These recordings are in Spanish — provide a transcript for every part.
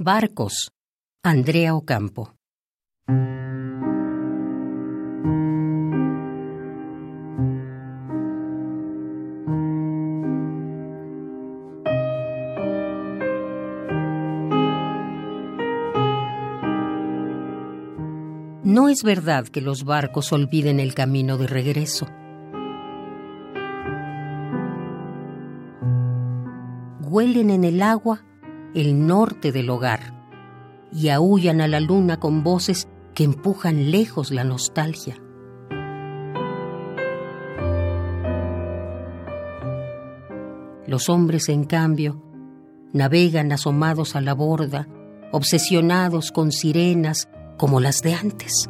Barcos, Andrea Ocampo. No es verdad que los barcos olviden el camino de regreso. Huelen en el agua el norte del hogar y aullan a la luna con voces que empujan lejos la nostalgia. Los hombres, en cambio, navegan asomados a la borda, obsesionados con sirenas como las de antes.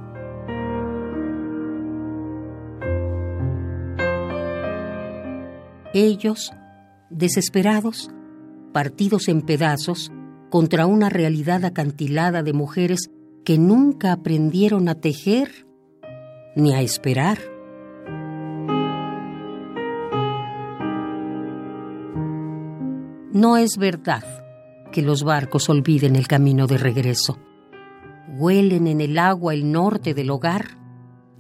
Ellos, desesperados, partidos en pedazos, contra una realidad acantilada de mujeres que nunca aprendieron a tejer ni a esperar. No es verdad que los barcos olviden el camino de regreso. Huelen en el agua el norte del hogar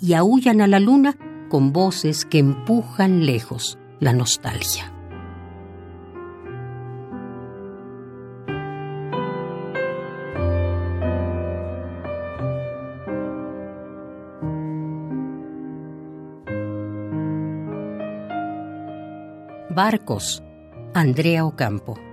y aullan a la luna con voces que empujan lejos la nostalgia. Barcos, Andrea Ocampo.